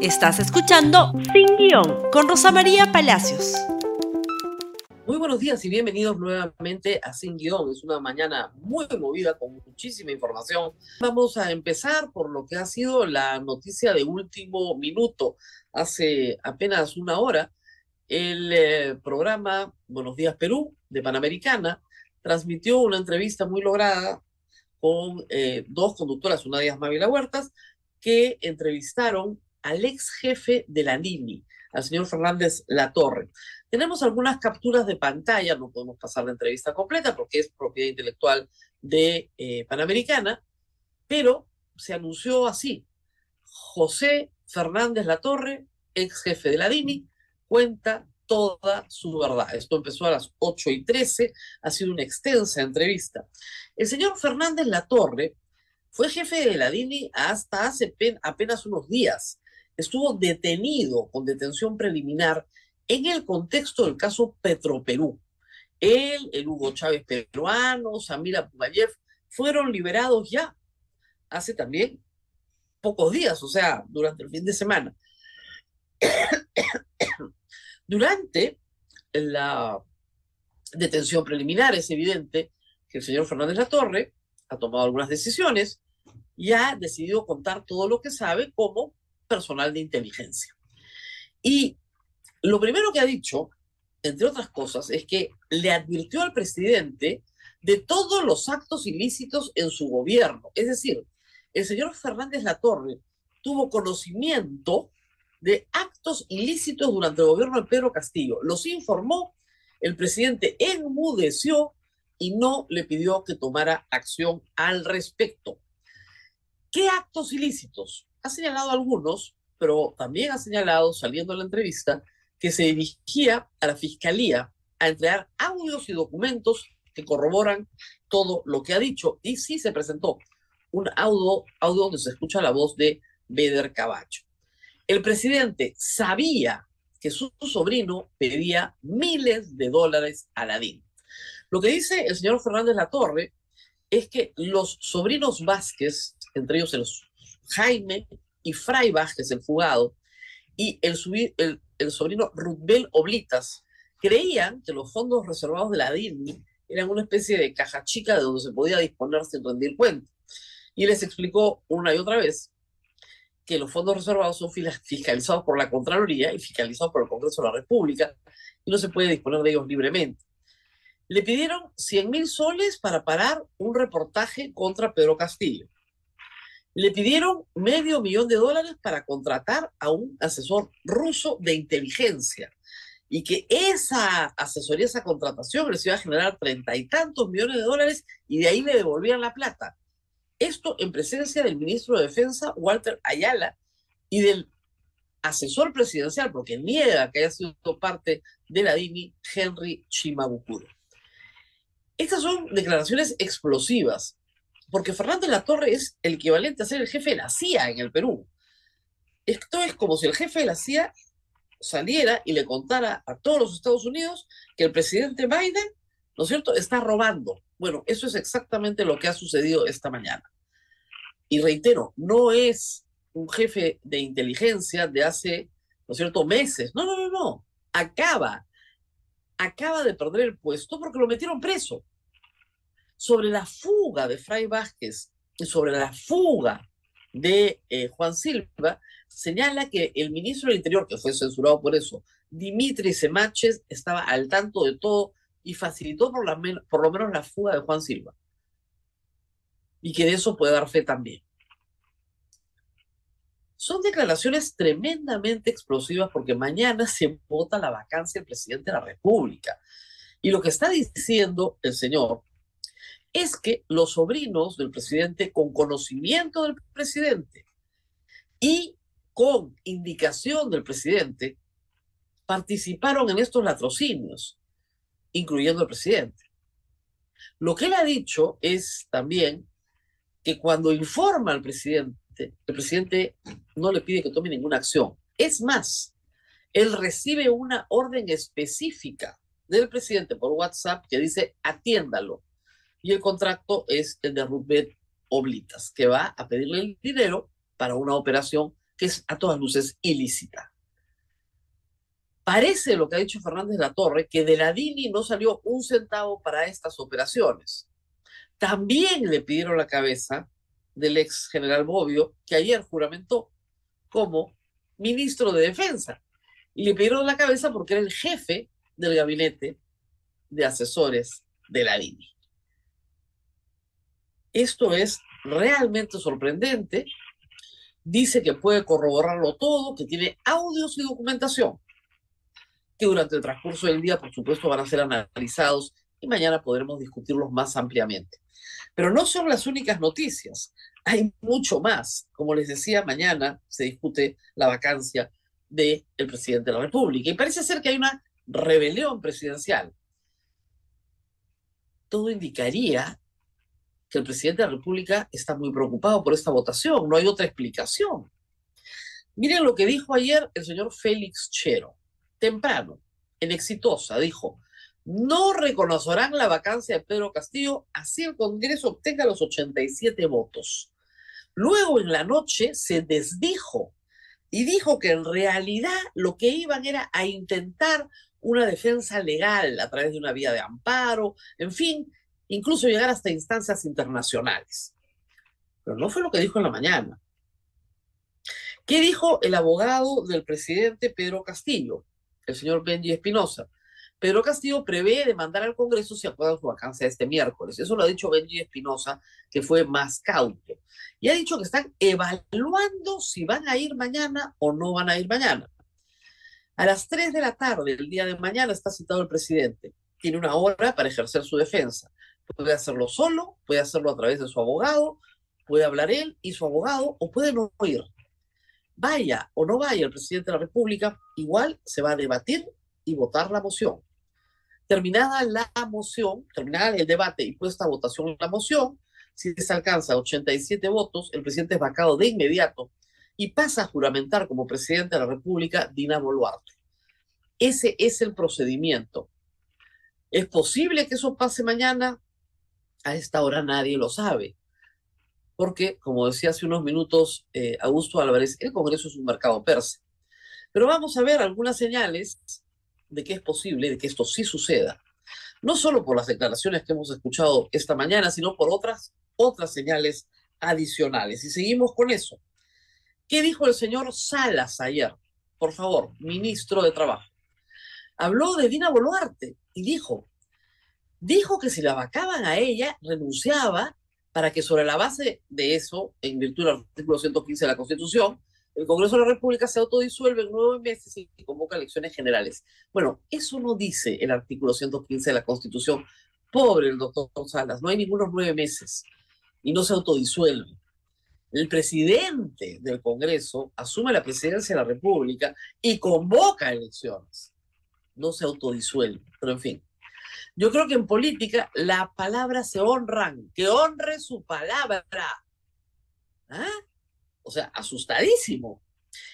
Estás escuchando Sin Guión con Rosa María Palacios. Muy buenos días y bienvenidos nuevamente a Sin Guión. Es una mañana muy movida con muchísima información. Vamos a empezar por lo que ha sido la noticia de último minuto. Hace apenas una hora, el eh, programa Buenos Días Perú de Panamericana transmitió una entrevista muy lograda con eh, dos conductoras, una de ellas Mávila Huertas, que entrevistaron al ex jefe de la NIMI, al señor Fernández Latorre. Tenemos algunas capturas de pantalla, no podemos pasar la entrevista completa porque es propiedad intelectual de eh, Panamericana, pero se anunció así. José Fernández Latorre, ex jefe de la DINI, cuenta toda su verdad. Esto empezó a las 8 y 13, ha sido una extensa entrevista. El señor Fernández Latorre fue jefe de la DINI hasta hace apenas unos días. Estuvo detenido con detención preliminar en el contexto del caso Petroperú. Él, el Hugo Chávez peruano, Samira Pugayev, fueron liberados ya hace también pocos días, o sea, durante el fin de semana. durante la detención preliminar es evidente que el señor Fernández Latorre ha tomado algunas decisiones y ha decidido contar todo lo que sabe como personal de inteligencia. Y lo primero que ha dicho, entre otras cosas, es que le advirtió al presidente de todos los actos ilícitos en su gobierno. Es decir, el señor Fernández Latorre tuvo conocimiento de actos ilícitos durante el gobierno de Pedro Castillo. Los informó, el presidente enmudeció y no le pidió que tomara acción al respecto. ¿Qué actos ilícitos? Ha señalado algunos, pero también ha señalado, saliendo de la entrevista, que se dirigía a la fiscalía a entregar audios y documentos que corroboran todo lo que ha dicho. Y sí se presentó un audio, audio donde se escucha la voz de Beder Cabacho. El presidente sabía que su sobrino pedía miles de dólares a la DIN. Lo que dice el señor Fernández Latorre es que los sobrinos Vázquez, entre ellos el Jaime y Fray Vázquez, el fugado, y el, sobrino Rubel Oblitas, creían que los fondos reservados de la DIRNI eran una especie de caja chica de donde se podía disponer sin rendir cuenta. Y les explicó una y otra vez que los fondos reservados son fiscalizados por la Contraloría y fiscalizados por el Congreso de la República y no se puede disponer de ellos libremente. Le pidieron 100 mil soles para parar un reportaje contra Pedro Castillo le pidieron medio millón de dólares para contratar a un asesor ruso de inteligencia y que esa asesoría, esa contratación les iba a generar treinta y tantos millones de dólares y de ahí le devolvían la plata. Esto en presencia del ministro de Defensa, Walter Ayala, y del asesor presidencial, porque niega que haya sido parte de la DINI, Henry Chimabukuro. Estas son declaraciones explosivas porque Fernando de la Torre es el equivalente a ser el jefe de la CIA en el Perú. Esto es como si el jefe de la CIA saliera y le contara a todos los Estados Unidos que el presidente Biden, ¿no es cierto?, está robando. Bueno, eso es exactamente lo que ha sucedido esta mañana. Y reitero, no es un jefe de inteligencia de hace, ¿no es cierto?, meses. No, no, no, no. Acaba, acaba de perder el puesto porque lo metieron preso sobre la fuga de Fray Vázquez y sobre la fuga de eh, Juan Silva, señala que el ministro del Interior, que fue censurado por eso, Dimitri Semaches, estaba al tanto de todo y facilitó por, por lo menos la fuga de Juan Silva. Y que de eso puede dar fe también. Son declaraciones tremendamente explosivas porque mañana se vota la vacancia del presidente de la República. Y lo que está diciendo el señor es que los sobrinos del presidente, con conocimiento del presidente y con indicación del presidente, participaron en estos latrocinios, incluyendo el presidente. Lo que él ha dicho es también que cuando informa al presidente, el presidente no le pide que tome ninguna acción. Es más, él recibe una orden específica del presidente por WhatsApp que dice atiéndalo y el contrato es el de Rubén Oblitas, que va a pedirle el dinero para una operación que es a todas luces ilícita. Parece lo que ha dicho Fernández de la Torre, que de la DINI no salió un centavo para estas operaciones. También le pidieron la cabeza del ex general Bobbio, que ayer juramentó como ministro de Defensa. Y le pidieron la cabeza porque era el jefe del gabinete de asesores de la DINI. Esto es realmente sorprendente. Dice que puede corroborarlo todo, que tiene audios y documentación que durante el transcurso del día, por supuesto, van a ser analizados y mañana podremos discutirlos más ampliamente. Pero no son las únicas noticias, hay mucho más. Como les decía, mañana se discute la vacancia del presidente de la República y parece ser que hay una rebelión presidencial. Todo indicaría que el presidente de la República está muy preocupado por esta votación, no hay otra explicación. Miren lo que dijo ayer el señor Félix Chero temprano, en Exitosa, dijo, no reconocerán la vacancia de Pedro Castillo así el Congreso obtenga los 87 votos. Luego en la noche se desdijo y dijo que en realidad lo que iban era a intentar una defensa legal a través de una vía de amparo, en fin, incluso llegar hasta instancias internacionales. Pero no fue lo que dijo en la mañana. ¿Qué dijo el abogado del presidente Pedro Castillo? el señor Benji Espinosa. Pedro Castillo prevé demandar al Congreso si acuerdan su vacancia este miércoles. Eso lo ha dicho Benji Espinosa, que fue más cauto. Y ha dicho que están evaluando si van a ir mañana o no van a ir mañana. A las 3 de la tarde del día de mañana está citado el presidente. Tiene una hora para ejercer su defensa. Puede hacerlo solo, puede hacerlo a través de su abogado, puede hablar él y su abogado, o puede no ir vaya o no vaya el presidente de la República, igual se va a debatir y votar la moción. Terminada la moción, terminada el debate y puesta a votación la moción, si se alcanza 87 votos, el presidente es vacado de inmediato y pasa a juramentar como presidente de la República Dina Boluarte. Ese es el procedimiento. ¿Es posible que eso pase mañana? A esta hora nadie lo sabe porque, como decía hace unos minutos eh, Augusto Álvarez, el Congreso es un mercado perse. Pero vamos a ver algunas señales de que es posible, de que esto sí suceda. No solo por las declaraciones que hemos escuchado esta mañana, sino por otras, otras señales adicionales. Y seguimos con eso. ¿Qué dijo el señor Salas ayer? Por favor, ministro de Trabajo. Habló de Dina Boluarte y dijo, dijo que si la vacaban a ella, renunciaba para que sobre la base de eso, en virtud del artículo 115 de la Constitución, el Congreso de la República se autodisuelve en nueve meses y convoca elecciones generales. Bueno, eso no dice el artículo 115 de la Constitución. Pobre el doctor Salas, no hay ningunos nueve meses y no se autodisuelve. El presidente del Congreso asume la presidencia de la República y convoca elecciones. No se autodisuelve, pero en fin. Yo creo que en política las palabras se honran, que honre su palabra. ¿Ah? O sea, asustadísimo.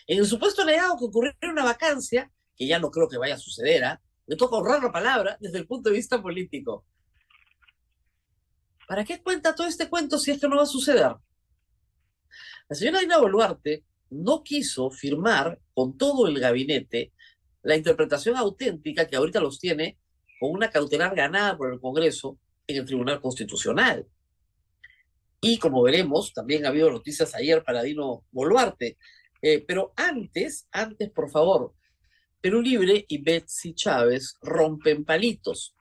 En el supuesto negado que ocurriera una vacancia, que ya no creo que vaya a suceder, ¿ah? le toca honrar la palabra desde el punto de vista político. ¿Para qué cuenta todo este cuento si esto no va a suceder? La señora Dina Boluarte no quiso firmar con todo el gabinete la interpretación auténtica que ahorita los tiene con una cautelar ganada por el Congreso en el Tribunal Constitucional. Y como veremos, también ha habido noticias ayer para Dino Boluarte. Eh, pero antes, antes, por favor, Perú Libre y Betsy Chávez rompen palitos.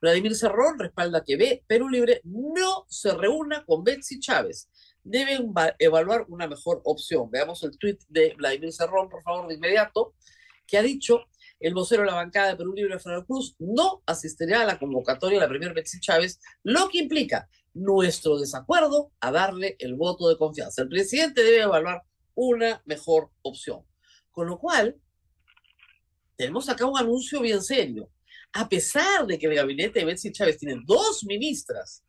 Vladimir Cerrón respalda que Perú Libre no se reúna con Betsy Chávez. Deben evaluar una mejor opción. Veamos el tuit de Vladimir Cerrón, por favor, de inmediato, que ha dicho el vocero de la bancada de Perú Libre, Fernando Cruz, no asistirá a la convocatoria de la primera Betsy Chávez, lo que implica nuestro desacuerdo a darle el voto de confianza. El presidente debe evaluar una mejor opción. Con lo cual, tenemos acá un anuncio bien serio. A pesar de que el gabinete de Betsy Chávez tiene dos ministras,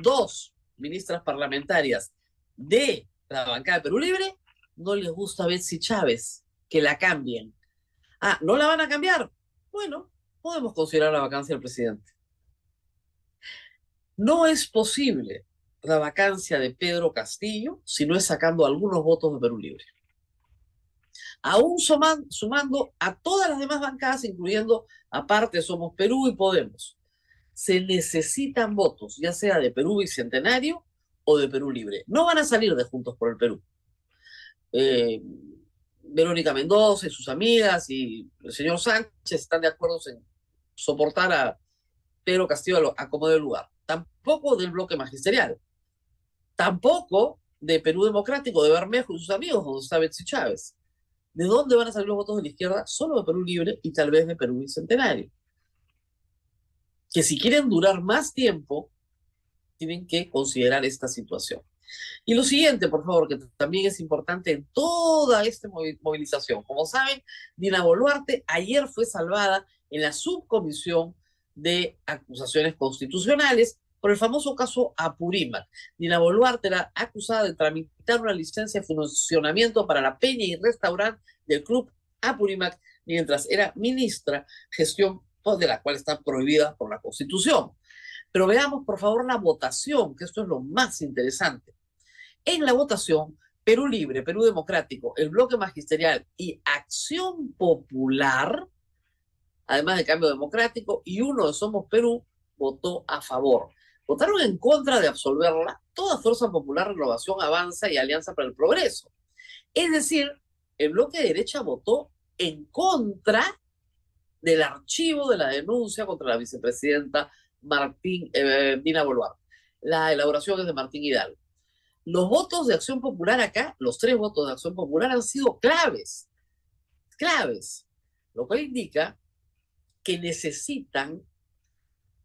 dos ministras parlamentarias de la bancada de Perú Libre, no les gusta a Betsy Chávez que la cambien Ah, ¿no la van a cambiar? Bueno, podemos considerar la vacancia del presidente. No es posible la vacancia de Pedro Castillo si no es sacando algunos votos de Perú Libre. aún sumando a todas las demás bancadas, incluyendo aparte Somos Perú y Podemos. Se necesitan votos, ya sea de Perú Bicentenario o de Perú Libre. No van a salir de Juntos por el Perú. Eh, Verónica Mendoza y sus amigas y el señor Sánchez están de acuerdo en soportar a Pedro Castillo a como de lugar. Tampoco del bloque magisterial. Tampoco de Perú Democrático, de Bermejo y sus amigos, donde está Betsy Chávez. ¿De dónde van a salir los votos de la izquierda? Solo de Perú Libre y tal vez de Perú Bicentenario. Que si quieren durar más tiempo, tienen que considerar esta situación. Y lo siguiente, por favor, que también es importante en toda esta movilización. Como saben, Dina Boluarte ayer fue salvada en la subcomisión de acusaciones constitucionales por el famoso caso Apurímac. Dina Boluarte era acusada de tramitar una licencia de funcionamiento para la peña y restaurante del club Apurímac mientras era ministra, gestión de la cual está prohibida por la Constitución. Pero veamos, por favor, la votación, que esto es lo más interesante. En la votación, Perú Libre, Perú Democrático, el Bloque Magisterial y Acción Popular, además de Cambio Democrático, y uno de Somos Perú, votó a favor. Votaron en contra de absolverla toda Fuerza Popular, Renovación, Avanza y Alianza para el Progreso. Es decir, el bloque de derecha votó en contra del archivo de la denuncia contra la vicepresidenta Martín eh, Dina Boluarte. La elaboración es de Martín Hidalgo. Los votos de Acción Popular acá, los tres votos de Acción Popular han sido claves, claves, lo cual indica que necesitan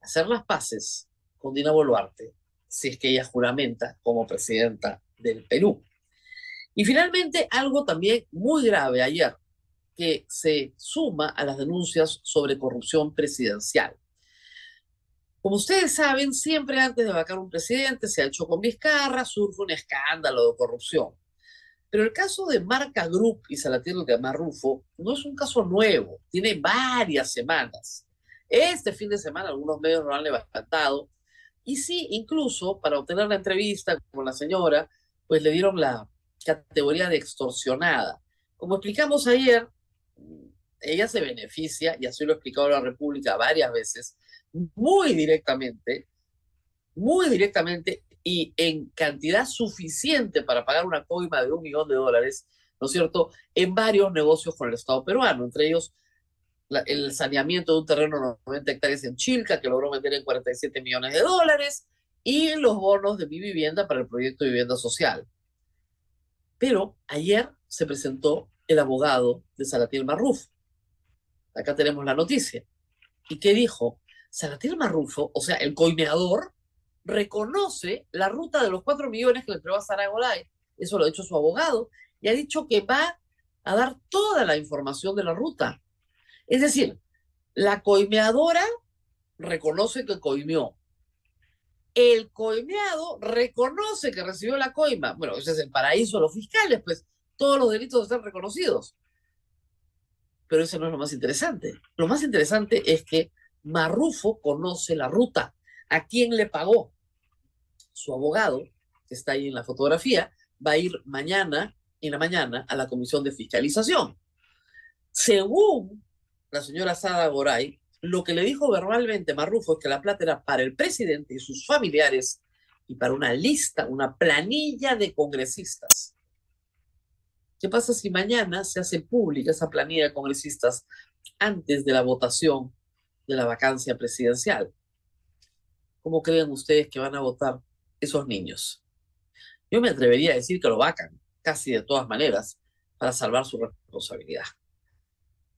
hacer las paces con Dina Boluarte si es que ella juramenta como presidenta del Perú. Y finalmente, algo también muy grave ayer, que se suma a las denuncias sobre corrupción presidencial. Como ustedes saben, siempre antes de vacar un presidente, se ha hecho con Vizcarra, surge un escándalo de corrupción. Pero el caso de Marca Group y Salatiel de Marrufo no es un caso nuevo, tiene varias semanas. Este fin de semana algunos medios lo han levantado y sí, incluso para obtener la entrevista con la señora, pues le dieron la categoría de extorsionada. Como explicamos ayer, ella se beneficia, y así lo ha explicado la República varias veces, muy directamente, muy directamente y en cantidad suficiente para pagar una coima de un millón de dólares, ¿no es cierto?, en varios negocios con el Estado peruano, entre ellos el saneamiento de un terreno de 90 hectáreas en Chilca, que logró vender en 47 millones de dólares, y los bonos de mi vivienda para el proyecto de vivienda social. Pero ayer se presentó el abogado de Salatiel Marruf. Acá tenemos la noticia. ¿Y qué dijo? Salatiel Marrufo, o sea, el coimeador, reconoce la ruta de los cuatro millones que le entregó a Sara Golay. Eso lo ha dicho su abogado. Y ha dicho que va a dar toda la información de la ruta. Es decir, la coimeadora reconoce que coimeó. El coimeado reconoce que recibió la coima. Bueno, ese es el paraíso de los fiscales, pues todos los delitos están reconocidos. Pero eso no es lo más interesante. Lo más interesante es que Marrufo conoce la ruta. ¿A quién le pagó? Su abogado, que está ahí en la fotografía, va a ir mañana, en la mañana, a la comisión de fiscalización. Según la señora Sada Goray, lo que le dijo verbalmente Marrufo es que la plata era para el presidente y sus familiares y para una lista, una planilla de congresistas. ¿Qué pasa si mañana se hace pública esa planilla de congresistas antes de la votación de la vacancia presidencial. ¿Cómo creen ustedes que van a votar esos niños? Yo me atrevería a decir que lo vacan, casi de todas maneras, para salvar su responsabilidad.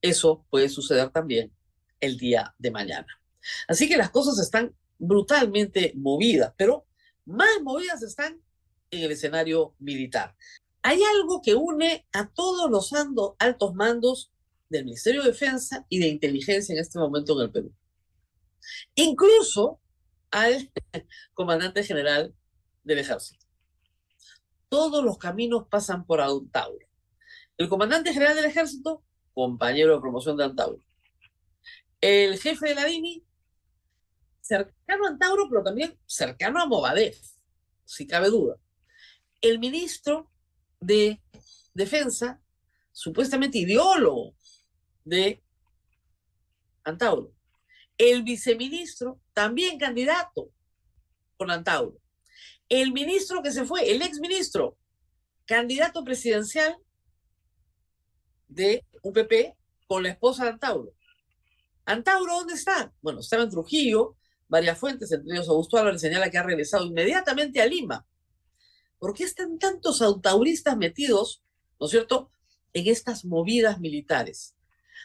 Eso puede suceder también el día de mañana. Así que las cosas están brutalmente movidas, pero más movidas están en el escenario militar. Hay algo que une a todos los altos mandos del Ministerio de Defensa y de Inteligencia en este momento en el Perú. Incluso al comandante general del ejército. Todos los caminos pasan por Antauro. El comandante general del ejército, compañero de promoción de Antauro. El jefe de la DINI, cercano a Antauro, pero también cercano a Movadef, si cabe duda. El ministro de Defensa, supuestamente ideólogo de Antauro. El viceministro, también candidato con Antauro. El ministro que se fue, el exministro, candidato presidencial de UPP con la esposa de Antauro. Antauro, ¿dónde está? Bueno, estaba en Trujillo, varias fuentes, entre ellos Augusto Álvarez señala que ha regresado inmediatamente a Lima. ¿Por qué están tantos antauristas metidos, ¿no es cierto?, en estas movidas militares.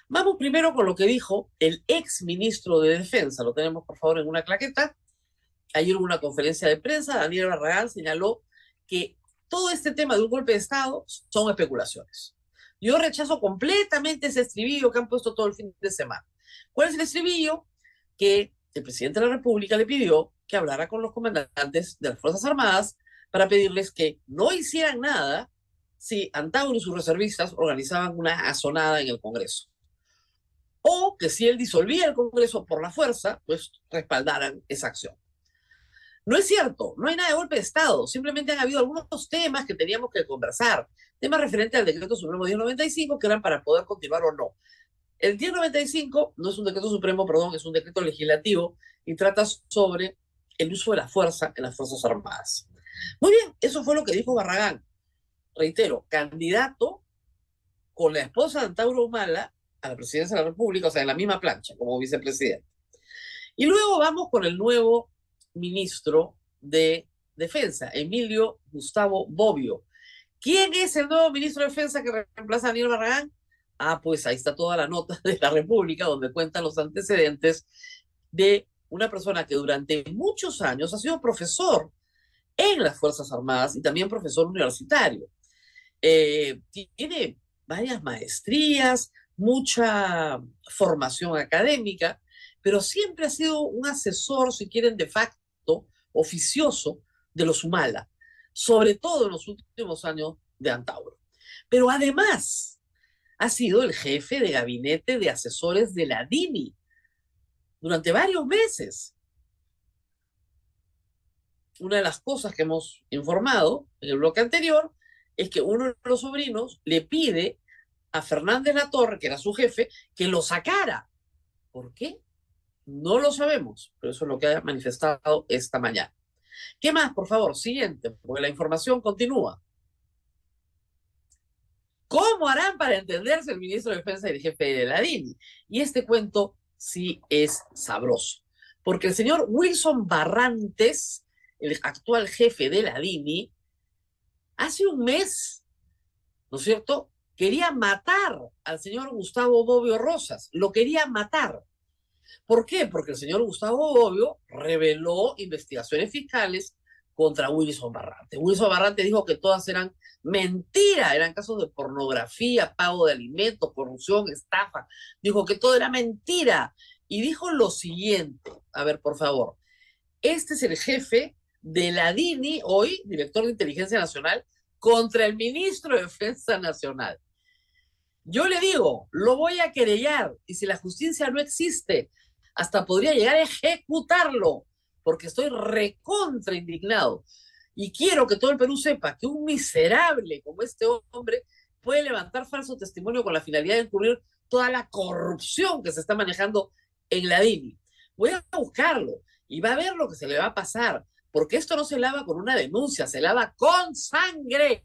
Vamos primero con lo que dijo el ex ministro de Defensa. Lo tenemos, por favor, en una claqueta. Ayer hubo una conferencia de prensa. Daniel Barragán señaló que todo este tema de un golpe de Estado son especulaciones. Yo rechazo completamente ese estribillo que han puesto todo el fin de semana. ¿Cuál es el estribillo? Que el presidente de la República le pidió que hablara con los comandantes de las Fuerzas Armadas para pedirles que no hicieran nada si Antauro y sus reservistas organizaban una azonada en el Congreso. O que si él disolvía el Congreso por la fuerza, pues respaldaran esa acción. No es cierto, no hay nada de golpe de Estado, simplemente han habido algunos temas que teníamos que conversar, temas referentes al decreto supremo 1095 que eran para poder continuar o no. El 1095 no es un decreto supremo, perdón, es un decreto legislativo y trata sobre el uso de la fuerza en las Fuerzas Armadas. Muy bien, eso fue lo que dijo Barragán reitero, candidato con la esposa de Antauro Humala a la presidencia de la República, o sea, en la misma plancha, como vicepresidente. Y luego vamos con el nuevo ministro de Defensa, Emilio Gustavo Bobbio. ¿Quién es el nuevo ministro de Defensa que reemplaza a Daniel Barragán? Ah, pues ahí está toda la nota de la República donde cuentan los antecedentes de una persona que durante muchos años ha sido profesor en las Fuerzas Armadas y también profesor universitario. Eh, tiene varias maestrías, mucha formación académica, pero siempre ha sido un asesor, si quieren, de facto, oficioso de los Humala, sobre todo en los últimos años de Antauro. Pero además ha sido el jefe de gabinete de asesores de la DINI durante varios meses. Una de las cosas que hemos informado en el bloque anterior es que uno de los sobrinos le pide a Fernández Latorre, que era su jefe, que lo sacara. ¿Por qué? No lo sabemos, pero eso es lo que ha manifestado esta mañana. ¿Qué más, por favor? Siguiente, porque la información continúa. ¿Cómo harán para entenderse el ministro de Defensa y el jefe de la DINI? Y este cuento sí es sabroso, porque el señor Wilson Barrantes, el actual jefe de la DINI, hace un mes, ¿no es cierto? Quería matar al señor Gustavo Bobbio Rosas, lo quería matar. ¿Por qué? Porque el señor Gustavo Bobbio reveló investigaciones fiscales contra Wilson Barrante. Wilson Barrante dijo que todas eran mentira, eran casos de pornografía, pago de alimentos, corrupción, estafa. Dijo que todo era mentira. Y dijo lo siguiente, a ver, por favor, este es el jefe de la DINI, hoy director de Inteligencia Nacional, contra el ministro de Defensa Nacional. Yo le digo, lo voy a querellar y si la justicia no existe, hasta podría llegar a ejecutarlo, porque estoy recontra indignado. Y quiero que todo el Perú sepa que un miserable como este hombre puede levantar falso testimonio con la finalidad de encubrir toda la corrupción que se está manejando en la DINI. Voy a buscarlo y va a ver lo que se le va a pasar porque esto no se lava con una denuncia, se lava con sangre.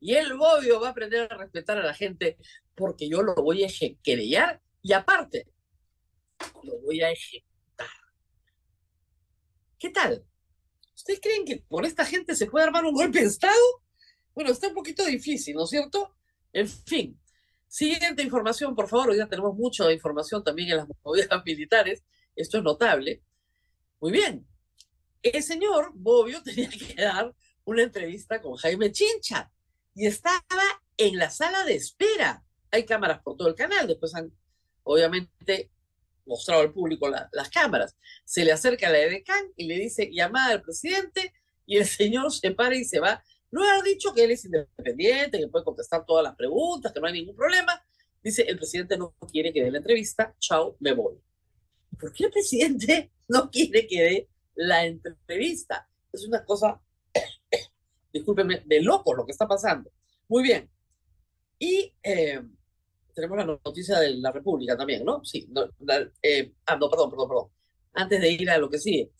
Y el Bobbio va a aprender a respetar a la gente porque yo lo voy a querellar y aparte, lo voy a ejecutar. ¿Qué tal? ¿Ustedes creen que por esta gente se puede armar un golpe de Estado? Bueno, está un poquito difícil, ¿no es cierto? En fin, siguiente información, por favor. Hoy ya tenemos mucha información también en las movidas militares. Esto es notable. Muy bien, el señor Bobbio tenía que dar una entrevista con Jaime Chincha y estaba en la sala de espera. Hay cámaras por todo el canal, después han obviamente mostrado al público las cámaras. Se le acerca la edecán y le dice llamada al presidente y el señor se para y se va. No ha dicho que él es independiente, que puede contestar todas las preguntas, que no hay ningún problema. Dice, el presidente no quiere que dé la entrevista, chao, me voy. ¿Por qué el presidente no quiere que dé la entrevista. Es una cosa, discúlpeme, de loco lo que está pasando. Muy bien. Y eh, tenemos la noticia de la República también, ¿no? Sí. Eh, ah, no, perdón, perdón, perdón. Antes de ir a lo que sigue.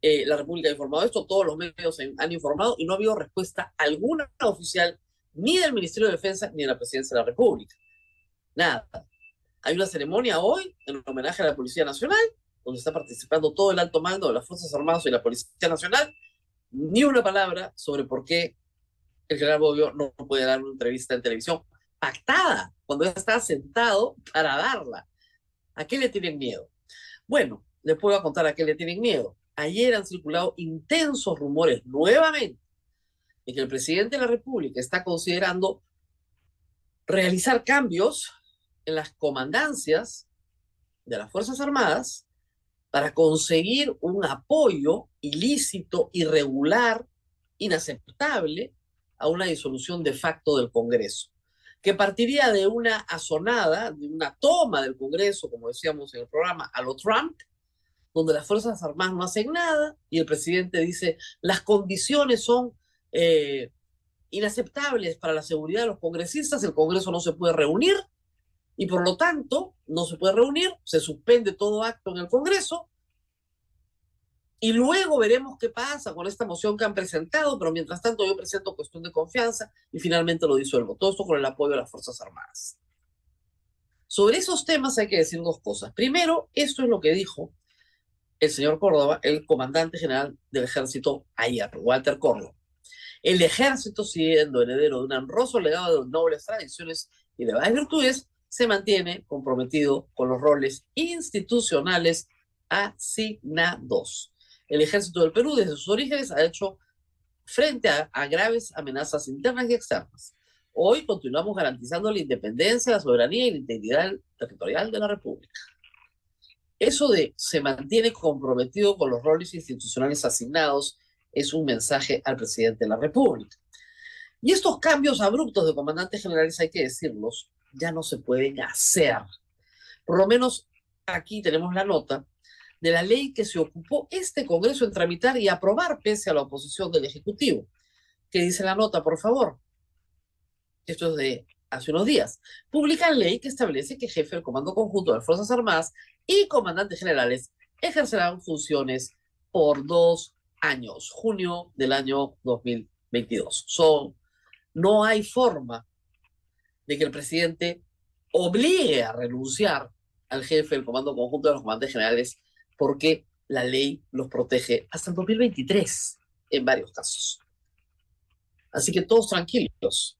Eh, la República ha informado esto, todos los medios han informado y no ha habido respuesta alguna oficial ni del Ministerio de Defensa ni de la Presidencia de la República. Nada. Hay una ceremonia hoy en homenaje a la Policía Nacional, donde está participando todo el alto mando de las Fuerzas Armadas y la Policía Nacional. Ni una palabra sobre por qué el general Bobbio no puede dar una entrevista en televisión pactada cuando ya está sentado para darla. ¿A qué le tienen miedo? Bueno, les puedo contar a qué le tienen miedo. Ayer han circulado intensos rumores nuevamente de que el presidente de la República está considerando realizar cambios en las comandancias de las Fuerzas Armadas para conseguir un apoyo ilícito, irregular, inaceptable a una disolución de facto del Congreso, que partiría de una azonada, de una toma del Congreso, como decíamos en el programa, a lo Trump, donde las Fuerzas Armadas no hacen nada y el presidente dice, las condiciones son eh, inaceptables para la seguridad de los congresistas, el Congreso no se puede reunir y por lo tanto no se puede reunir, se suspende todo acto en el Congreso y luego veremos qué pasa con esta moción que han presentado, pero mientras tanto yo presento cuestión de confianza y finalmente lo disuelvo. Todo esto con el apoyo de las Fuerzas Armadas. Sobre esos temas hay que decir dos cosas. Primero, esto es lo que dijo el señor Córdoba, el comandante general del ejército ayer, Walter Córdoba. El ejército, siendo heredero de un honroso legado de nobles tradiciones y de varias virtudes, se mantiene comprometido con los roles institucionales asignados. El ejército del Perú, desde sus orígenes, ha hecho frente a, graves amenazas internas y externas. Hoy continuamos garantizando la independencia, la soberanía y la integridad territorial de la República. Eso de se mantiene comprometido con los roles institucionales asignados es un mensaje al presidente de la República. Y estos cambios abruptos de comandantes generales, hay que decirlos, ya no se pueden hacer. Por lo menos aquí tenemos la nota de la ley que se ocupó este Congreso en tramitar y aprobar pese a la oposición del Ejecutivo. ¿Qué dice la nota, por favor? Esto es de hace unos días. Publica ley que establece que jefe del Comando Conjunto de las Fuerzas Armadas y comandantes generales ejercerán funciones por dos años, junio del año 2022. Son, no hay forma de que el presidente obligue a renunciar al jefe del Comando Conjunto de los Comandantes Generales porque la ley los protege hasta el 2023 en varios casos. Así que todos tranquilos.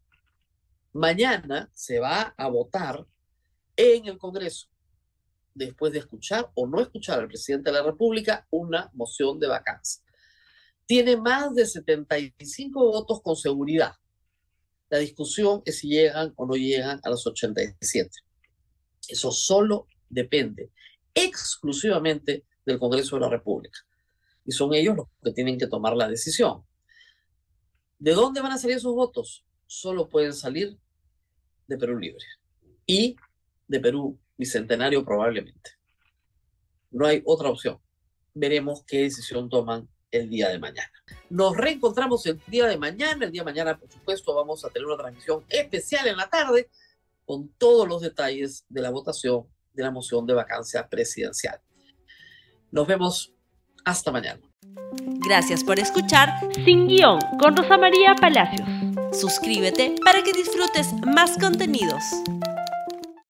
Mañana se va a votar en el Congreso, después de escuchar o no escuchar al presidente de la República, una moción de vacancia. Tiene más de 75 votos con seguridad. La discusión es si llegan o no llegan a los 87. Eso solo depende exclusivamente del Congreso de la República. Y son ellos los que tienen que tomar la decisión. ¿De dónde van a salir esos votos? Solo pueden salir de Perú Libre y de Perú Bicentenario probablemente. No hay otra opción. Veremos qué decisión toman el día de mañana. Nos reencontramos el día de mañana. El día de mañana, por supuesto, vamos a tener una transmisión especial en la tarde con todos los detalles de la votación de la moción de vacancia presidencial. Nos vemos hasta mañana. Gracias por escuchar Sin Guión con Rosa María Palacios. Suscríbete para que disfrutes más contenidos.